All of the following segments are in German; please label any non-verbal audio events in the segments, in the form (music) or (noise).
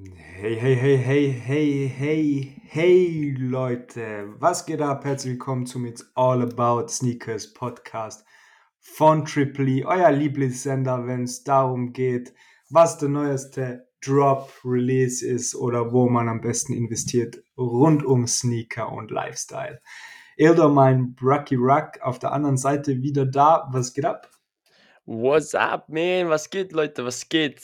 Hey, hey, hey, hey, hey, hey, hey, Leute. Was geht ab? Herzlich willkommen zum It's All About Sneakers Podcast von Triply, euer Lieblingssender, wenn es darum geht, was der neueste Drop, Release ist oder wo man am besten investiert rund um Sneaker und Lifestyle. Ildo, mein Brucky Ruck, auf der anderen Seite wieder da. Was geht ab? What's up, man? Was geht, Leute? Was geht?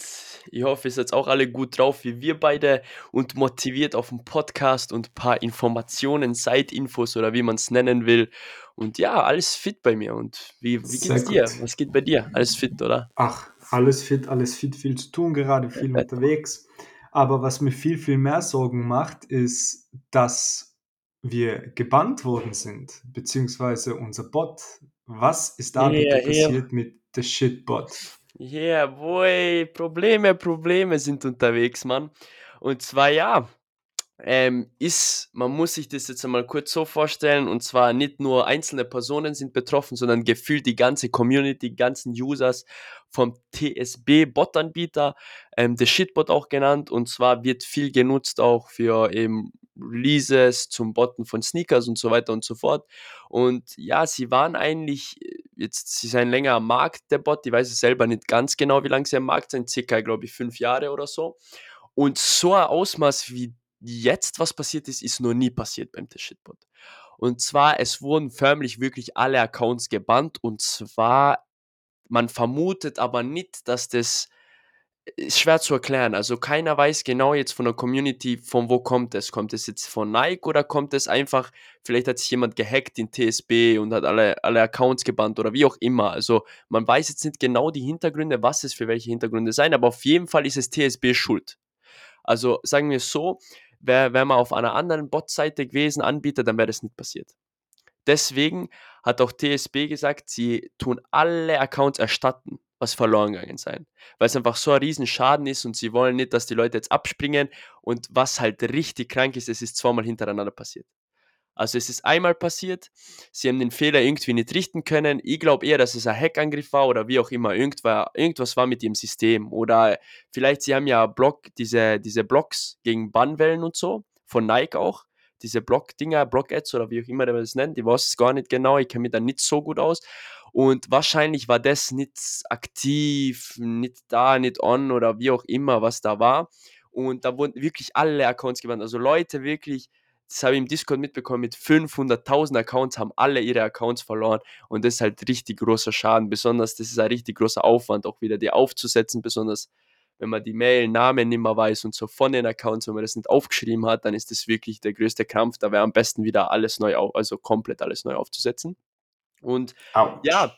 Ich hoffe, ihr seid auch alle gut drauf wie wir beide und motiviert auf dem Podcast und ein paar Informationen, Side-Infos oder wie man es nennen will. Und ja, alles fit bei mir. Und wie, wie geht's dir? Was geht bei dir? Alles fit, oder? Ach, alles fit, alles fit, viel zu tun, gerade viel (laughs) unterwegs. Aber was mir viel, viel mehr Sorgen macht, ist, dass wir gebannt worden sind, beziehungsweise unser Bot. Was ist da bitte Yeah, yeah. passiert mit The Shitbot? Yeah, boy, Probleme, Probleme sind unterwegs, Mann. Und zwar, ja, ähm, ist, man muss sich das jetzt einmal kurz so vorstellen, und zwar nicht nur einzelne Personen sind betroffen, sondern gefühlt die ganze Community, die ganzen Users vom TSB-Bot-Anbieter, ähm, der Shitbot auch genannt, und zwar wird viel genutzt auch für eben Releases zum Botten von Sneakers und so weiter und so fort. Und ja, sie waren eigentlich jetzt, sie sind länger am Markt, der Bot, ich weiß es selber nicht ganz genau, wie lange sie am Markt sind, circa, glaube ich, fünf Jahre oder so. Und so ein Ausmaß wie jetzt was passiert ist, ist noch nie passiert beim The Shitbot. Und zwar, es wurden förmlich wirklich alle Accounts gebannt und zwar, man vermutet aber nicht, dass das ist schwer zu erklären. Also keiner weiß genau jetzt von der Community, von wo kommt es. Kommt es jetzt von Nike oder kommt es einfach, vielleicht hat sich jemand gehackt in TSB und hat alle, alle Accounts gebannt oder wie auch immer. Also man weiß jetzt nicht genau die Hintergründe, was es für welche Hintergründe sein, aber auf jeden Fall ist es TSB schuld. Also sagen wir so, wäre wär man auf einer anderen Bot-Seite gewesen, Anbieter, dann wäre das nicht passiert. Deswegen hat auch TSB gesagt, sie tun alle Accounts erstatten, was verloren gegangen sein. Weil es einfach so ein Riesenschaden ist und sie wollen nicht, dass die Leute jetzt abspringen. Und was halt richtig krank ist, es ist zweimal hintereinander passiert. Also es ist einmal passiert, sie haben den Fehler irgendwie nicht richten können. Ich glaube eher, dass es ein Hackangriff war oder wie auch immer. Irgendwas, irgendwas war mit ihrem System. Oder vielleicht, sie haben ja Block, diese, diese Blocks gegen Bannwellen und so, von Nike auch. Diese Block-Dinger, Block-Ads oder wie auch immer der das nennt. Ich weiß es gar nicht genau, ich kenne mich da nicht so gut aus. Und wahrscheinlich war das nicht aktiv, nicht da, nicht on oder wie auch immer, was da war. Und da wurden wirklich alle Accounts gebannt. Also Leute wirklich das habe ich im Discord mitbekommen, mit 500.000 Accounts haben alle ihre Accounts verloren und das ist halt richtig großer Schaden. Besonders, das ist ein richtig großer Aufwand, auch wieder die aufzusetzen, besonders wenn man die Mail, Namen nicht mehr weiß und so von den Accounts, wenn man das nicht aufgeschrieben hat, dann ist das wirklich der größte Krampf. Da wäre am besten wieder alles neu, auf, also komplett alles neu aufzusetzen. Und Autsch. ja,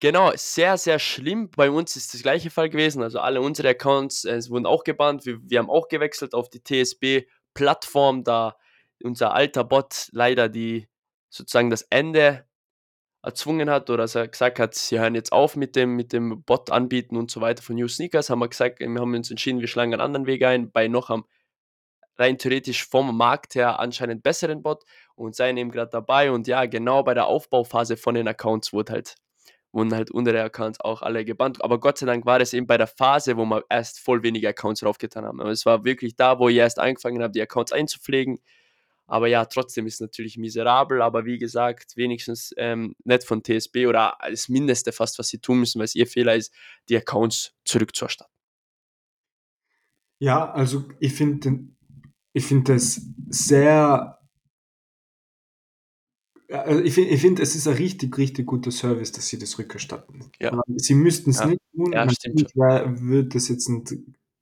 Genau, sehr, sehr schlimm. Bei uns ist das gleiche Fall gewesen. Also alle unsere Accounts äh, wurden auch gebannt. Wir, wir haben auch gewechselt auf die TSB-Plattform, da unser alter Bot leider die sozusagen das Ende erzwungen hat oder dass er gesagt hat, sie hören jetzt auf mit dem, mit dem Bot anbieten und so weiter von New Sneakers, haben wir gesagt, wir haben uns entschieden, wir schlagen einen anderen Weg ein, bei noch am rein theoretisch vom Markt her anscheinend besseren Bot und seien eben gerade dabei und ja, genau bei der Aufbauphase von den Accounts wurde halt wurden halt unsere Accounts auch alle gebannt. Aber Gott sei Dank war das eben bei der Phase, wo wir erst voll wenige Accounts draufgetan haben. Aber es war wirklich da, wo ich erst angefangen habe, die Accounts einzupflegen. Aber ja, trotzdem ist es natürlich miserabel. Aber wie gesagt, wenigstens ähm, nicht von TSB oder das Mindeste fast, was sie tun müssen, weil es ihr Fehler ist, die Accounts zurückzuerstatten. Ja, also ich finde ich find das sehr also ich finde, ich find, es ist ein richtig, richtig guter Service, dass sie das rückerstatten. Ja. Aber Sie müssten es Ja. nicht tun. Ja, stimmt wird das jetzt nicht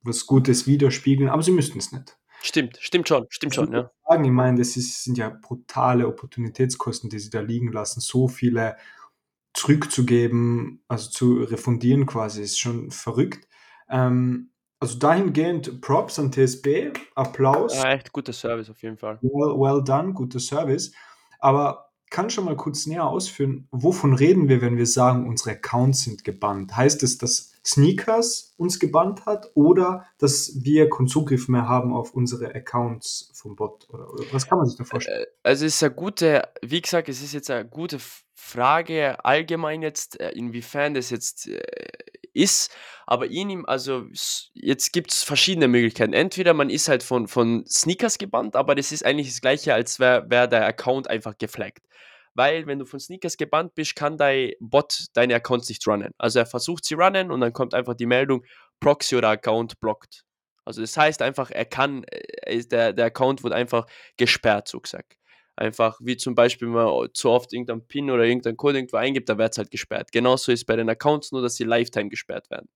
was Gutes widerspiegeln, aber sie müssten es nicht. Stimmt, stimmt schon, stimmt schon, ja. Sagen, ich meine, das ist, sind ja brutale Opportunitätskosten, die sie da liegen lassen. So viele zurückzugeben, also zu refundieren quasi, ist schon verrückt. Ähm, also dahingehend Props an TSB, Applaus. ja. Echt guter Service auf jeden Fall. Well, well done, guter Service. Aber kann schon mal kurz näher ausführen, wovon reden wir, wenn wir sagen, unsere Accounts sind gebannt? Heißt es, dass Sneakers uns gebannt hat oder dass wir keinen Zugriff mehr haben auf unsere Accounts vom Bot? Oder, oder was kann man sich da vorstellen? Äh, Also es ist eine gute, wie gesagt, es ist jetzt eine gute Frage allgemein jetzt, äh, inwiefern das jetzt äh, ist. Aber ihn, also jetzt gibt es verschiedene Möglichkeiten. Entweder man ist halt von, von Sneakers gebannt, aber das ist eigentlich das gleiche, als wäre wär der Account einfach geflaggt. Weil wenn du von Sneakers gebannt bist, kann dein Bot deine Accounts nicht runnen. Also er versucht sie runnen und dann kommt einfach die Meldung, Proxy oder Account blockt. Also das heißt einfach, er kann, äh, der, der Account wird einfach gesperrt, so gesagt. Einfach wie zum Beispiel, wenn man zu oft irgendein PIN oder irgendein Code irgendwo eingibt, dann wird es halt gesperrt. Genauso ist es bei den Accounts nur, dass sie Lifetime gesperrt werden.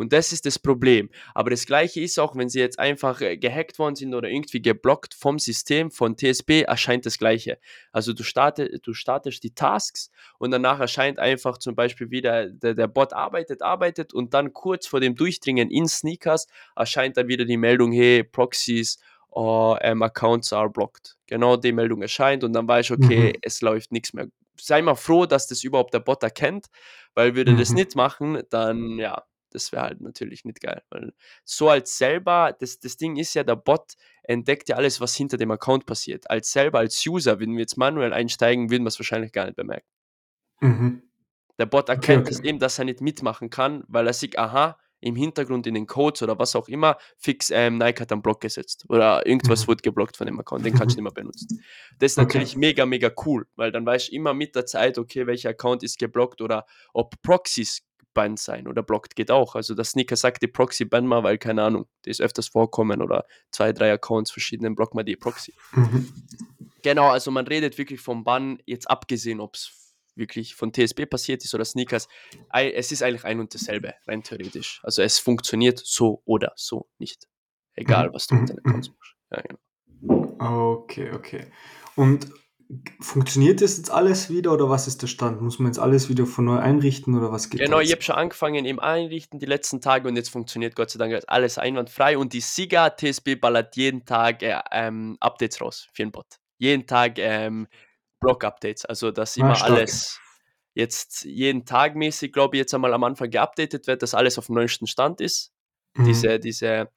Und das ist das Problem. Aber das gleiche ist auch, wenn sie jetzt einfach äh, gehackt worden sind oder irgendwie geblockt vom System von TSB, erscheint das gleiche. Also du, starte, du startest die Tasks und danach erscheint einfach zum Beispiel wieder, der, der Bot arbeitet, arbeitet und dann kurz vor dem Durchdringen in Sneakers erscheint dann wieder die Meldung, hey, Proxies or oh, um, Accounts are blocked. Genau die Meldung erscheint und dann weiß ich, okay, mhm. es läuft nichts mehr. Sei mal froh, dass das überhaupt der Bot erkennt, weil würde mhm. das nicht machen, dann ja, das wäre halt natürlich nicht geil. Weil so als selber, das, das Ding ist ja, der Bot entdeckt ja alles, was hinter dem Account passiert. Als selber, als User, wenn wir jetzt manuell einsteigen, würden wir es wahrscheinlich gar nicht bemerken. Mhm. Der Bot erkennt okay, okay. eben, dass er nicht mitmachen kann, weil er sieht, aha, im Hintergrund in den Codes oder was auch immer, fix ähm, Nike hat einen Block gesetzt oder irgendwas mhm. wurde geblockt von dem Account, den kannst du nicht mehr benutzen. Das ist (laughs) okay. natürlich mega, mega cool, weil dann weißt du immer mit der Zeit, okay, welcher Account ist geblockt oder ob Proxys banned sein oder blockt geht auch. Also der Sneaker sagt die Proxy ban mal, weil keine Ahnung, die ist öfters vorkommen oder zwei, drei Accounts verschiedenen block mal die Proxy. Mhm. Genau, also man redet wirklich vom Bann, jetzt abgesehen, ob es wirklich von TSB passiert ist oder Sneakers, es ist eigentlich ein und dasselbe, rein theoretisch. Also es funktioniert so oder so nicht. Egal, mhm. was du mit deinen Accounts mhm. machst. Ja, genau. Okay, okay. Und Funktioniert das jetzt alles wieder oder was ist der Stand? Muss man jetzt alles wieder von neu einrichten oder was geht Genau, ich habe schon angefangen im Einrichten die letzten Tage und jetzt funktioniert Gott sei Dank alles einwandfrei und die Siga TSB ballert jeden Tag äh, ähm, Updates raus für den Bot. Jeden Tag ähm, Block-Updates, also dass immer ah, alles jetzt jeden Tag mäßig, glaube ich, jetzt einmal am Anfang geupdatet wird, dass alles auf dem neuesten Stand ist. Mhm. Diese, diese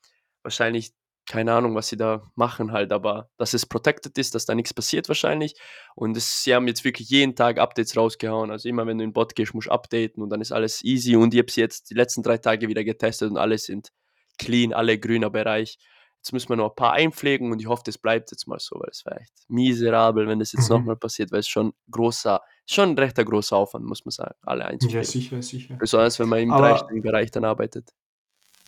wahrscheinlich keine Ahnung, was sie da machen halt, aber dass es protected ist, dass da nichts passiert wahrscheinlich. Und es, sie haben jetzt wirklich jeden Tag Updates rausgehauen. Also immer wenn du in den Bot gehst, musst du updaten und dann ist alles easy. Und ich habe sie jetzt die letzten drei Tage wieder getestet und alle sind clean, alle grüner Bereich. Jetzt müssen wir noch ein paar einpflegen und ich hoffe, das bleibt jetzt mal so, weil es wäre echt miserabel, wenn das jetzt mhm. nochmal passiert, weil es schon großer, schon ein rechter großer Aufwand, muss man sagen, alle einzupflegen. Ja, sicher, sicher. Besonders wenn man im dreistelligen Bereich dann arbeitet.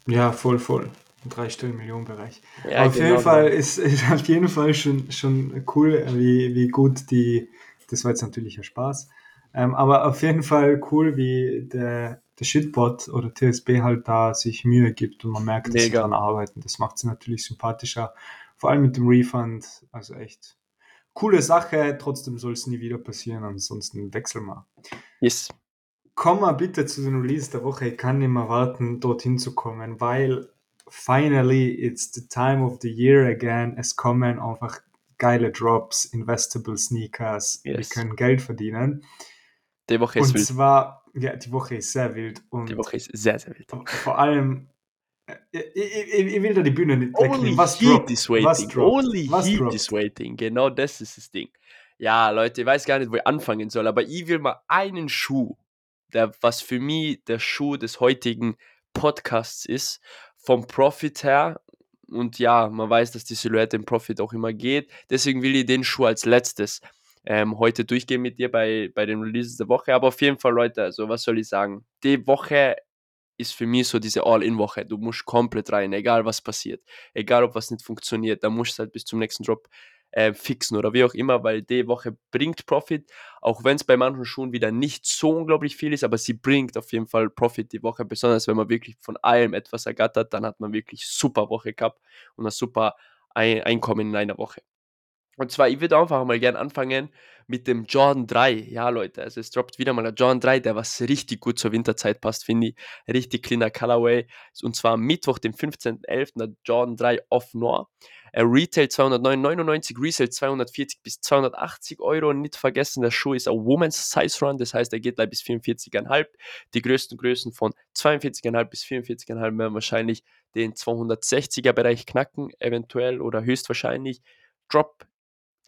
Ja, voll, voll im dreistelligen Millionenbereich. Ja, auf genau jeden Fall ist, ist auf jeden Fall schon, schon cool, wie, wie gut die, das war jetzt natürlich ein Spaß, ähm, aber auf jeden Fall cool, wie der, der Shitbot oder TSB halt da sich Mühe gibt und man merkt, dass Mega. sie daran arbeiten. Das macht sie natürlich sympathischer, vor allem mit dem Refund, also echt coole Sache, trotzdem soll es nie wieder passieren, ansonsten wechseln wir. Yes. Komm mal bitte zu den Release der Woche. Ich kann nicht mehr warten, dorthin zu kommen, weil finally it's the time of the year again. Es kommen einfach geile Drops, Investable Sneakers. Yes. Wir können Geld verdienen. Die Woche ist und wild. zwar, ja, die Woche ist sehr wild. Und die Woche ist sehr, sehr wild. Vor allem, ich, ich, ich will da die Bühne nicht wegnehmen. Was heat droppt? is waiting. Was droppt? Only Was heat droppt? is waiting. Genau das ist das Ding. Ja, Leute, ich weiß gar nicht, wo ich anfangen soll, aber ich will mal einen Schuh, der, was für mich der Schuh des heutigen Podcasts ist, vom Profit her. Und ja, man weiß, dass die Silhouette im Profit auch immer geht. Deswegen will ich den Schuh als letztes ähm, heute durchgehen mit dir bei, bei den Releases der Woche. Aber auf jeden Fall, Leute, also was soll ich sagen? Die Woche ist für mich so diese All-In-Woche. Du musst komplett rein, egal was passiert. Egal, ob was nicht funktioniert, da musst du halt bis zum nächsten Drop äh, fixen oder wie auch immer, weil die Woche bringt Profit, auch wenn es bei manchen Schuhen wieder nicht so unglaublich viel ist, aber sie bringt auf jeden Fall Profit die Woche, besonders wenn man wirklich von allem etwas ergattert, dann hat man wirklich super Woche gehabt und ein super Einkommen in einer Woche. Und zwar, ich würde einfach mal gerne anfangen mit dem Jordan 3. Ja, Leute, also es droppt wieder mal ein Jordan 3, der was richtig gut zur Winterzeit passt, finde ich. Richtig cleaner Colorway. Und zwar Mittwoch, dem 15.11. der Jordan 3 Off Noir. Retail 209,99, Resale 240 bis 280 Euro. Nicht vergessen, der Schuh ist ein Woman's Size Run, das heißt, er geht gleich bis 44,5. Die größten Größen von 42,5 bis 44,5 werden wahrscheinlich den 260er Bereich knacken, eventuell oder höchstwahrscheinlich. Drop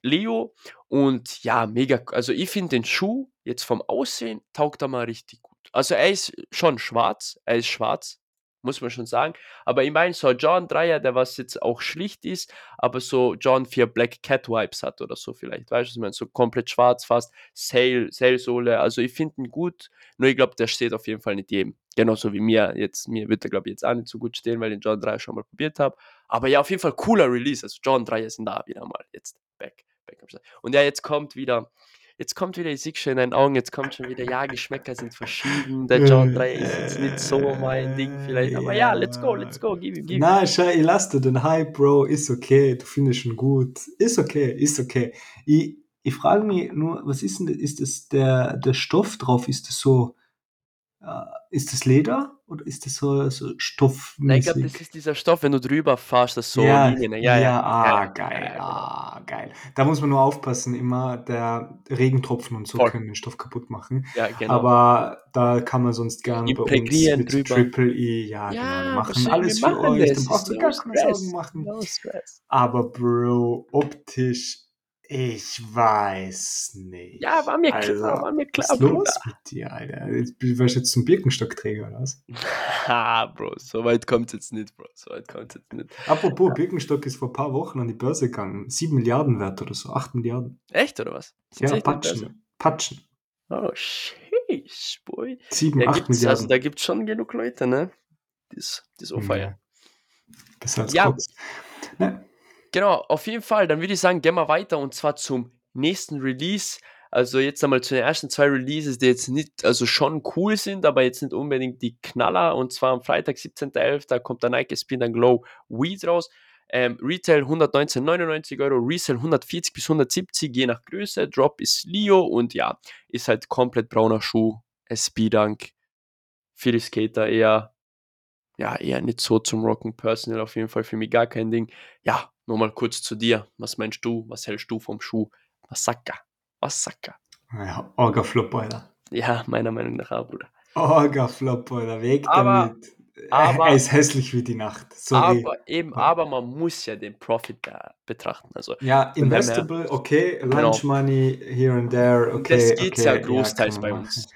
Leo und ja, mega. Also ich finde den Schuh jetzt vom Aussehen taugt er mal richtig gut. also er ist schon schwarz, er ist schwarz, muss man schon sagen. Aber ich meine, so John 3er, der was jetzt auch schlicht ist, aber so John 4 Black Cat Vibes hat oder so vielleicht. Weißt du, ich meine? So komplett schwarz fast, Sail, Sailsohle. Also ich finde ihn gut, nur ich glaube, der steht auf jeden Fall nicht jedem. Genauso wie mir jetzt. Mir wird er, glaube ich, jetzt auch nicht so gut stehen, weil ich den John 3 schon mal probiert habe. Aber ja, auf jeden Fall cooler Release. Also John 3 sind da wieder mal jetzt back. back Und ja, jetzt kommt wieder jetzt kommt wieder, ich sehe schon in deinen Augen, jetzt kommt schon wieder, ja, Geschmäcker sind verschieden, der John 3 ist jetzt nicht so mein Ding vielleicht, aber ja, let's go, let's go, gib ihm, gib ihm. Nein, schau, ich lasse den Hype, Bro, ist okay, du findest schon gut, ist okay, ist okay. Ich, ich frage mich nur, was ist denn, ist das der, der Stoff drauf, ist das so, äh, ist das Leder oder ist das so, so Stoff? Nein, ich glaube, das ist dieser Stoff, wenn du drüber fährst, das so ja, Linien. Ja, ja, ja, ah, geil, genau. ah, geil. Da muss man nur aufpassen, immer der Regentropfen und so Voll. können den Stoff kaputt machen. Ja, genau. Aber da kann man sonst gerne bei uns mit drüber. Triple E, ja, ja genau, machen alles für machen euch, dann brauchst du gar keine Sorgen machen. No Aber Bro, optisch ich weiß nicht. Ja, war mir also, klar, war mir klar, was ist los mit dir, Alter? Jetzt, warst du jetzt zum Birkenstockträger, oder was? Ha, (laughs) Bro, so weit kommt es jetzt nicht, Bro, so weit kommt jetzt nicht. Apropos, ja. Birkenstock ist vor ein paar Wochen an die Börse gegangen. 7 Milliarden wert oder so, 8 Milliarden. Echt, oder was? Sind ja, Patschen. Patschen. Oh, sheesh, boy. 7, ja, 8 also Milliarden. Also, da gibt es schon genug Leute, ne? Das, das auch feiern. Besser als ja. Koks. Ne? Genau, auf jeden Fall. Dann würde ich sagen, gehen wir weiter und zwar zum nächsten Release. Also jetzt einmal zu den ersten zwei Releases, die jetzt nicht, also schon cool sind, aber jetzt nicht unbedingt die Knaller. Und zwar am Freitag, 17.11., kommt der Nike Spin and Glow Weed raus. Ähm, Retail 119,99 Euro, Resale 140 bis 170, je nach Größe. Drop ist Leo und ja, ist halt komplett brauner Schuh. SB-Dunk. Viele Skater eher, ja, eher nicht so zum Rocken. Personal auf jeden Fall für mich gar kein Ding. Ja, Nochmal kurz zu dir. Was meinst du? Was hältst du vom Schuh? Masaka. Masaka. Ja, Orga-Flop, Alter. Ja, meiner Meinung nach auch, Bruder. Orga-Flop, Alter. Weg aber, damit. Aber, er ist hässlich wie die Nacht. Sorry. Aber eben, aber man muss ja den Profit da betrachten. Also, ja, investable, okay, Lunch genau. Money here and there, okay. das geht okay, ja großteils ja, bei uns.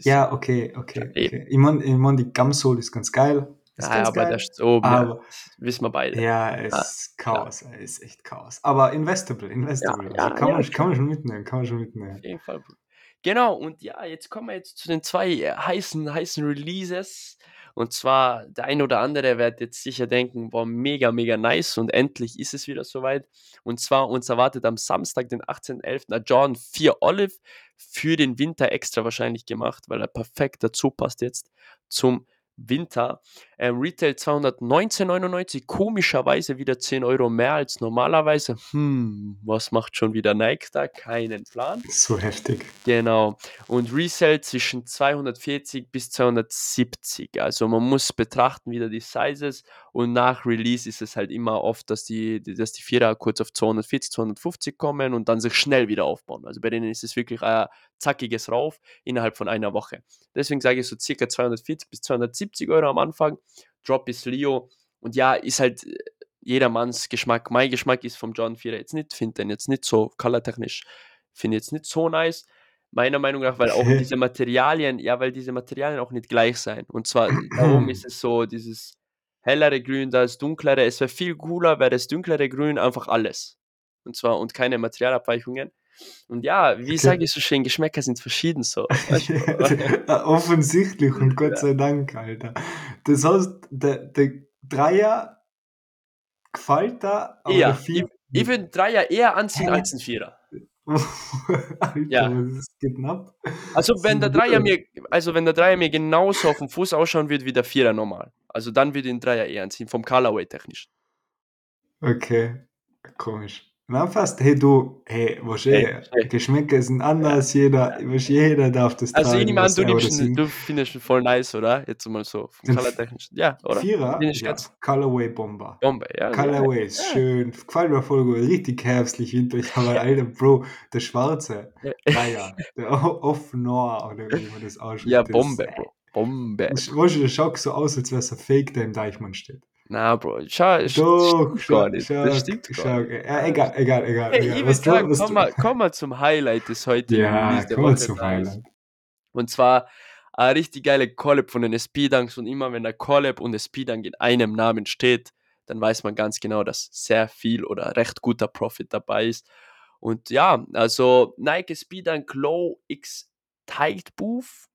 Ja, okay, okay. okay. Ich meine, ich mein, die Gamsole ist ganz geil. Ist ja, aber geil. der oben, aber, ja, wissen wir beide. Ja, es ist Chaos, ja. ist echt Chaos. Aber investable, investable. Ja, also kann, man, kann man schon mitnehmen, kann man schon mitnehmen. Auf jeden Fall. Genau, und ja, jetzt kommen wir jetzt zu den zwei äh, heißen, heißen Releases. Und zwar, der ein oder andere wird jetzt sicher denken, boah, mega, mega nice und endlich ist es wieder soweit. Und zwar, uns erwartet am Samstag, den 18.11. ein John 4 Olive für den Winter extra wahrscheinlich gemacht, weil er perfekt dazu passt jetzt zum Winter. Ähm, Retail 219,99, komischerweise wieder 10 Euro mehr als normalerweise. Hm, was macht schon wieder Nike da? Keinen Plan. So heftig. Genau. Und Resell zwischen 240 bis 270. Also man muss betrachten wieder die Sizes und nach Release ist es halt immer oft, dass die, dass die Vierer kurz auf 240, 250 kommen und dann sich schnell wieder aufbauen. Also bei denen ist es wirklich ein zackiges Rauf innerhalb von einer Woche. Deswegen sage ich so circa 240 bis 270 Euro am Anfang. Drop ist Leo. Und ja, ist halt äh, jedermanns Geschmack. Mein Geschmack ist vom John 4 jetzt nicht, finde den jetzt nicht so colortechnisch, finde jetzt nicht so nice. Meiner Meinung nach, weil auch (laughs) diese Materialien, ja, weil diese Materialien auch nicht gleich sein. Und zwar, darum ist es so, dieses hellere Grün, das dunklere. Es wäre viel cooler, wäre das dunklere Grün einfach alles. Und zwar und keine Materialabweichungen. Und ja, wie okay. sage ich so schön, Geschmäcker sind verschieden so. (laughs) Offensichtlich und (laughs) Gott sei Dank, Alter. Das heißt, der, der Dreier gefällt da, aber eher. Ich, ich würde Dreier eher anziehen als ein Vierer. (laughs) Alter, ja. das ist knapp. Also wenn der Dreier mir, also wenn der Dreier mir genauso auf dem Fuß ausschauen würde wie der Vierer normal. Also dann würde ich den Dreier eher anziehen, vom Colorway technisch. Okay, komisch. Na fast, hey du, hey, was hey, hey. Geschmäcker sind anders, jeder, was jeder darf das Also ich nehme an, du, nimmst, du findest ihn voll nice, oder? Jetzt mal so, vom Color-technisch. Ja, oder? Vierer, ja, Colorway Bomber. Bombe, ja. Colorway ist ja. schön, gefällt mir voll gut, richtig herbstlich winterlich, aber (laughs) alter Bro, der Schwarze, naja, der Off-Noir, oder wie man das ausspricht. Ja, Bombe, Bro, Bombe. Das, der schaut so aus, als wäre es ein Fake, der im Deichmann steht. Na, Bro, schau, Doch, stimmt gar nicht. Schau, das stimmt schau, gar nicht. Ja, egal, egal, egal. Hey, egal. ich würde sagen, komm mal, komm mal zum Highlight des heutigen Ja, komm mal zum. Highlight. Und zwar eine richtig geile Collab von den SP-Dunks und immer wenn der Collab und SP-Dunk in einem Namen steht, dann weiß man ganz genau, dass sehr viel oder recht guter Profit dabei ist. Und ja, also Nike SP-Dunk Low X Tight Booth,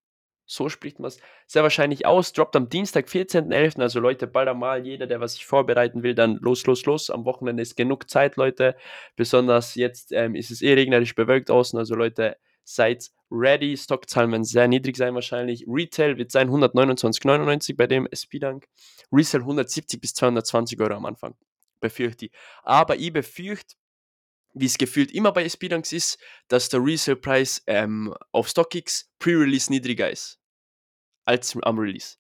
so spricht man es sehr wahrscheinlich aus, droppt am Dienstag, 14.11. Also Leute, bald einmal, jeder, der was sich vorbereiten will, dann los, los, los. Am Wochenende ist genug Zeit, Leute. Besonders jetzt ähm, ist es eh regnerisch bewölkt außen, also Leute, seid ready. Stockzahlen werden sehr niedrig sein wahrscheinlich. Retail wird sein 129,99 bei dem SP-Dank. Resale 170 bis 220 Euro am Anfang, befürchte ich. Aber ich befürchte, wie es gefühlt immer bei SP-Dunks ist, dass der Resale-Preis ähm, auf StockX Pre-Release niedriger ist als am Release.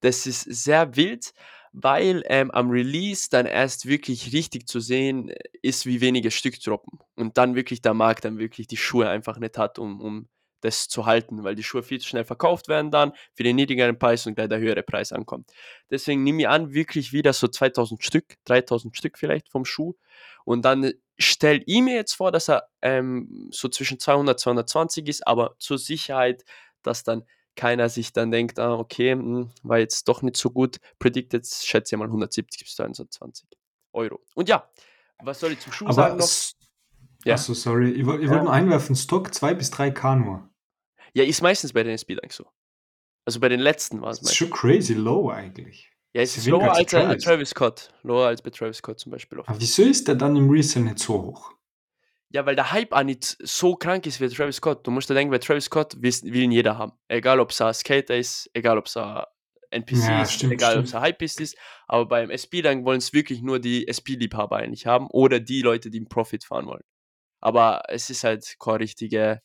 Das ist sehr wild, weil ähm, am Release dann erst wirklich richtig zu sehen äh, ist, wie wenige Stück droppen. Und dann wirklich der Markt dann wirklich die Schuhe einfach nicht hat, um, um das zu halten, weil die Schuhe viel zu schnell verkauft werden dann für den niedrigeren Preis und gleich der höhere Preis ankommt. Deswegen nehme ich an, wirklich wieder so 2000 Stück, 3000 Stück vielleicht vom Schuh. Und dann stelle ich mir jetzt vor, dass er ähm, so zwischen 200 220 ist, aber zur Sicherheit, dass dann keiner sich dann denkt, ah, okay, mh, hm, war jetzt doch nicht so gut predicted, schätze ich mal 170 bis 220 Euro. Und ja, was soll ich zum Schuh Aber sagen noch? s- Achso, sorry. Ich, ich wollte nur einwerfen, Stock 2 bis 3K nur. Ja, ist meistens bei den Speedunks so. Also bei den letzten war es meistens. schon crazy low eigentlich. Ja, es ist lower als als, Travis. Travis Scott. Lower als bei Travis Scott zum Beispiel. Aber wieso ist der dann im Resale nicht so hoch? Ja, weil der Hype auch nicht so krank ist wie Travis Scott. Du musst dir denken, bei Travis Scott will, will ihn jeder haben. Egal, ob es ein Skater ist, egal, ob es ein NPC Ja, ist, stimmt, egal, ob es ein Hypeist ist. Aber beim SP, dann wollen es wirklich nur die SP-Liebhaber eigentlich haben oder die Leute, die einen Profit fahren wollen. Aber es ist halt keine richtige.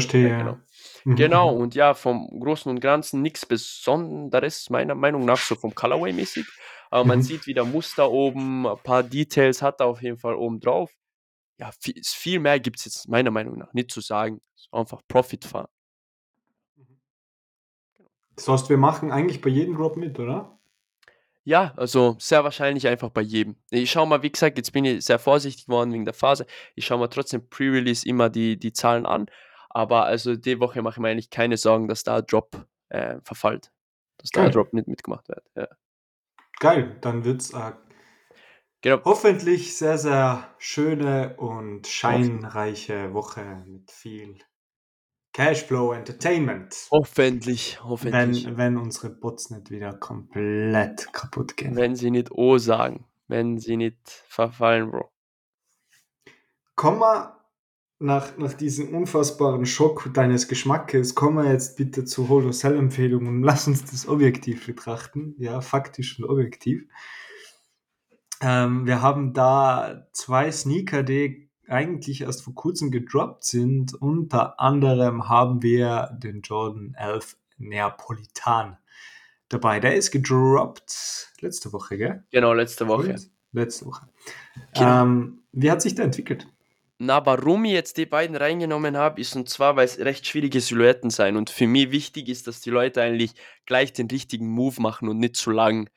Verstehe. Ja, genau. Mhm, Genau, mhm. und ja, vom Großen und Ganzen nichts Besonderes, meiner Meinung nach, so vom Colorway mäßig. Aber man Mhm. sieht wieder Muster oben, ein paar Details hat er auf jeden Fall oben drauf. Ja, viel, viel mehr gibt es jetzt meiner Meinung nach nicht zu sagen. Ist Einfach Profit fahren. Das heißt, wir machen eigentlich bei jedem Drop mit, oder? Ja, also sehr wahrscheinlich einfach bei jedem. Ich schaue mal, wie gesagt, jetzt bin ich sehr vorsichtig geworden wegen der Phase. Ich schaue mal trotzdem Pre-Release immer die, die Zahlen an. Aber also die Woche mache ich mir eigentlich keine Sorgen, dass da ein Drop äh, verfallt. Dass da ein Geil. Drop nicht mitgemacht wird. Ja. Geil, dann wird es eine Genau. hoffentlich sehr, sehr schöne und scheinreiche Woche mit viel Cashflow Entertainment. Hoffentlich, hoffentlich. Wenn, wenn unsere Bots nicht wieder komplett kaputt gehen. Wenn sie nicht O sagen. Wenn sie nicht verfallen, Bro. Kommen wir nach, nach diesem unfassbaren Schock deines Geschmackes, kommen wir jetzt bitte zur Holo-Sell-Empfehlung und lass uns das objektiv betrachten. Ja, faktisch und objektiv. Ähm, wir haben da zwei Sneaker, die eigentlich erst vor kurzem gedroppt sind. Unter anderem haben wir den Jordan 11 Neapolitan dabei. Der ist gedroppt letzte Woche, gell? Genau, letzte Woche. Letzte Woche. Genau. Ähm, wie hat sich der entwickelt? Na, warum ich jetzt die beiden reingenommen habe, ist und zwar, weil es recht schwierige Silhouetten sein und für mich wichtig ist, dass die Leute eigentlich gleich den richtigen Move machen und nicht zu lang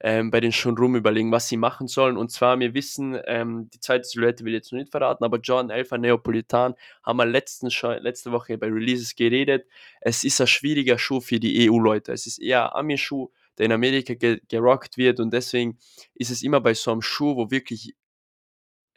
ähm, bei den schon rum überlegen, was sie machen sollen. Und zwar, wir wissen, ähm, die zweite Silhouette will ich jetzt noch nicht verraten, aber John Elfer Neapolitan haben wir letzten, letzte Woche bei Releases geredet. Es ist ein schwieriger Schuh für die EU-Leute. Es ist eher ein Ami-Schuh, der in Amerika ge gerockt wird und deswegen ist es immer bei so einem Schuh, wo wirklich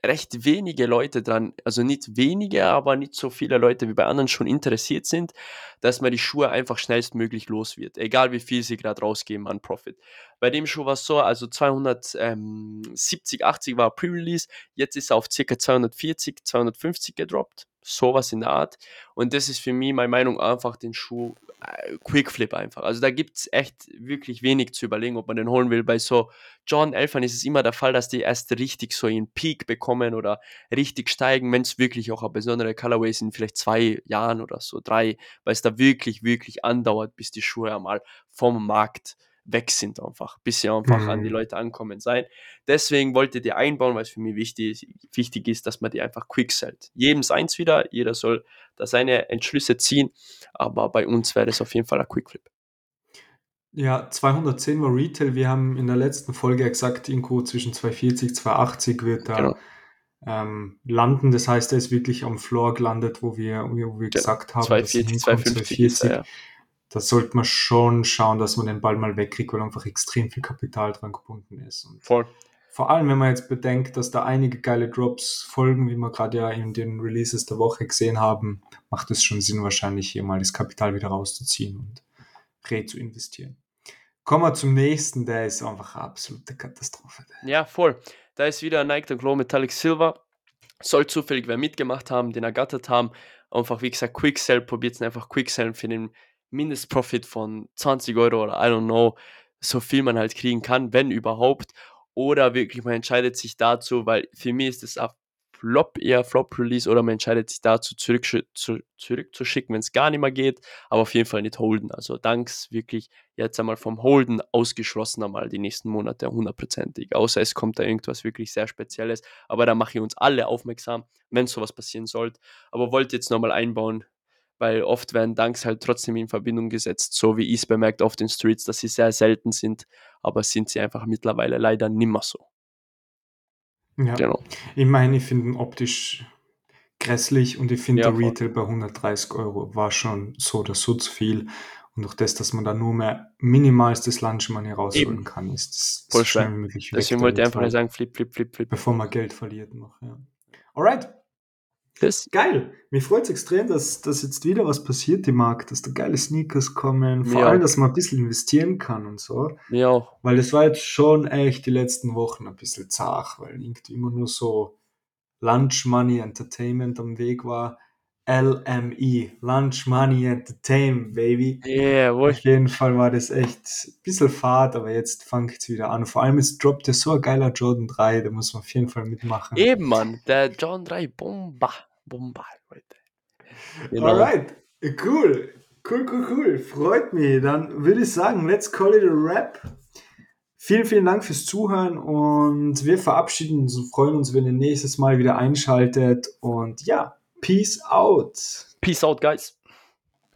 recht wenige Leute dran, also nicht wenige, aber nicht so viele Leute wie bei anderen schon interessiert sind, dass man die Schuhe einfach schnellstmöglich los wird, egal wie viel sie gerade rausgeben an Profit. Bei dem Schuh war es so, also 270, 80 war Pre-Release, jetzt ist er auf ca. 240, 250 gedroppt, sowas in der Art. Und das ist für mich, meine Meinung, einfach den Schuh äh, Quickflip einfach. Also da gibt es echt wirklich wenig zu überlegen, ob man den holen will. Bei so John Elfern ist es immer der Fall, dass die erst richtig so ihren Peak bekommen oder richtig steigen, wenn es wirklich auch eine besondere Colorway in vielleicht zwei Jahren oder so, drei, weil es da wirklich, wirklich andauert, bis die Schuhe einmal vom Markt weg sind einfach, bis sie einfach an die Mhm. Leute ankommen sein. Deswegen wollte ich die einbauen, weil es für mich wichtig, wichtig ist, dass man die einfach quick sellt. Jedem eins wieder, jeder soll da seine Entschlüsse ziehen, aber bei uns wäre es auf jeden Fall ein Quickflip. Ja, 210 war Retail. Wir haben in der letzten Folge gesagt, irgendwo zwischen 240, 280 wird da Genau. ähm, landen. Das heißt, er ist wirklich am Floor gelandet, wo wir, wo wir Ja, gesagt haben, 240, 250 ist er, ja. Da sollte man schon schauen, dass man den Ball mal wegkriegt, weil einfach extrem viel Kapital dran gebunden ist. Und Voll. vor allem, wenn man jetzt bedenkt, dass da einige geile Drops folgen, wie wir gerade ja in den Releases der Woche gesehen haben, macht es schon Sinn, wahrscheinlich hier mal das Kapital wieder rauszuziehen und re zu investieren. Kommen wir zum nächsten, der ist einfach eine absolute Katastrophe. Ja, voll. Da ist wieder Nike der Glow Metallic Silver. Soll zufällig wer mitgemacht haben, den ergattert haben. Einfach, wie gesagt, Quicksell, probiert es einfach Quicksell für den Mindestprofit von 20 Euro oder I don't know, so viel man halt kriegen kann, wenn überhaupt. Oder wirklich, man entscheidet sich dazu, weil für mich ist es ein Flop, eher Flop-Release, oder man entscheidet sich dazu, zurück, zu, zurückzuschicken, wenn es gar nicht mehr geht, aber auf jeden Fall nicht holden. Also danks wirklich jetzt einmal vom Holden ausgeschlossen einmal die nächsten Monate hundertprozentig. Außer es kommt da irgendwas wirklich sehr Spezielles. Aber da mache ich uns alle aufmerksam, wenn sowas passieren sollte. Aber wollte jetzt nochmal einbauen, weil oft werden Dunks halt trotzdem in Verbindung gesetzt, so wie ich es bemerkt auf den Streets, dass sie sehr selten sind, aber sind sie einfach mittlerweile leider nimmer so. Ja, Genau. ich meine, ich finde ihn optisch grässlich und ich finde Ja, der. Retail bei 130 Euro war schon so oder so zu viel. Und durch das, dass man da nur mehr minimalstes Lunch Money rausholen Eben. kann, ist es Voll so schnell möglich Deswegen weg wollte ich einfach nur sagen, flip, flip, flip, flip. bevor man Geld verliert noch. Ja. Alright, Das, geil. Mir freut es extrem, dass, dass jetzt wieder was passiert im Markt, dass da geile Sneakers kommen, vor Ja. allem, dass man ein bisschen investieren kann und so. auch. Weil das war jetzt schon echt die letzten Wochen ein bisschen zart, weil irgendwie immer nur so Lunch Money Entertainment am Weg war. LME, Lunch Money Entertainment, Baby. Yeah. Auf jeden Fall war das echt ein bisschen fad, aber jetzt fängt es wieder an. Vor allem, es droppt ja so ein geiler Jordan 3, da muss man auf jeden Fall mitmachen. Eben, Mann. Der John 3, Bomba. Bomba, Leute. Genau. Alright, cool. Cool, cool, cool. Freut mich. Dann würde ich sagen, let's call it a wrap. Vielen, vielen Dank fürs Zuhören und wir verabschieden uns und freuen uns, wenn ihr nächstes Mal wieder einschaltet. Und ja, peace out. Peace out, guys.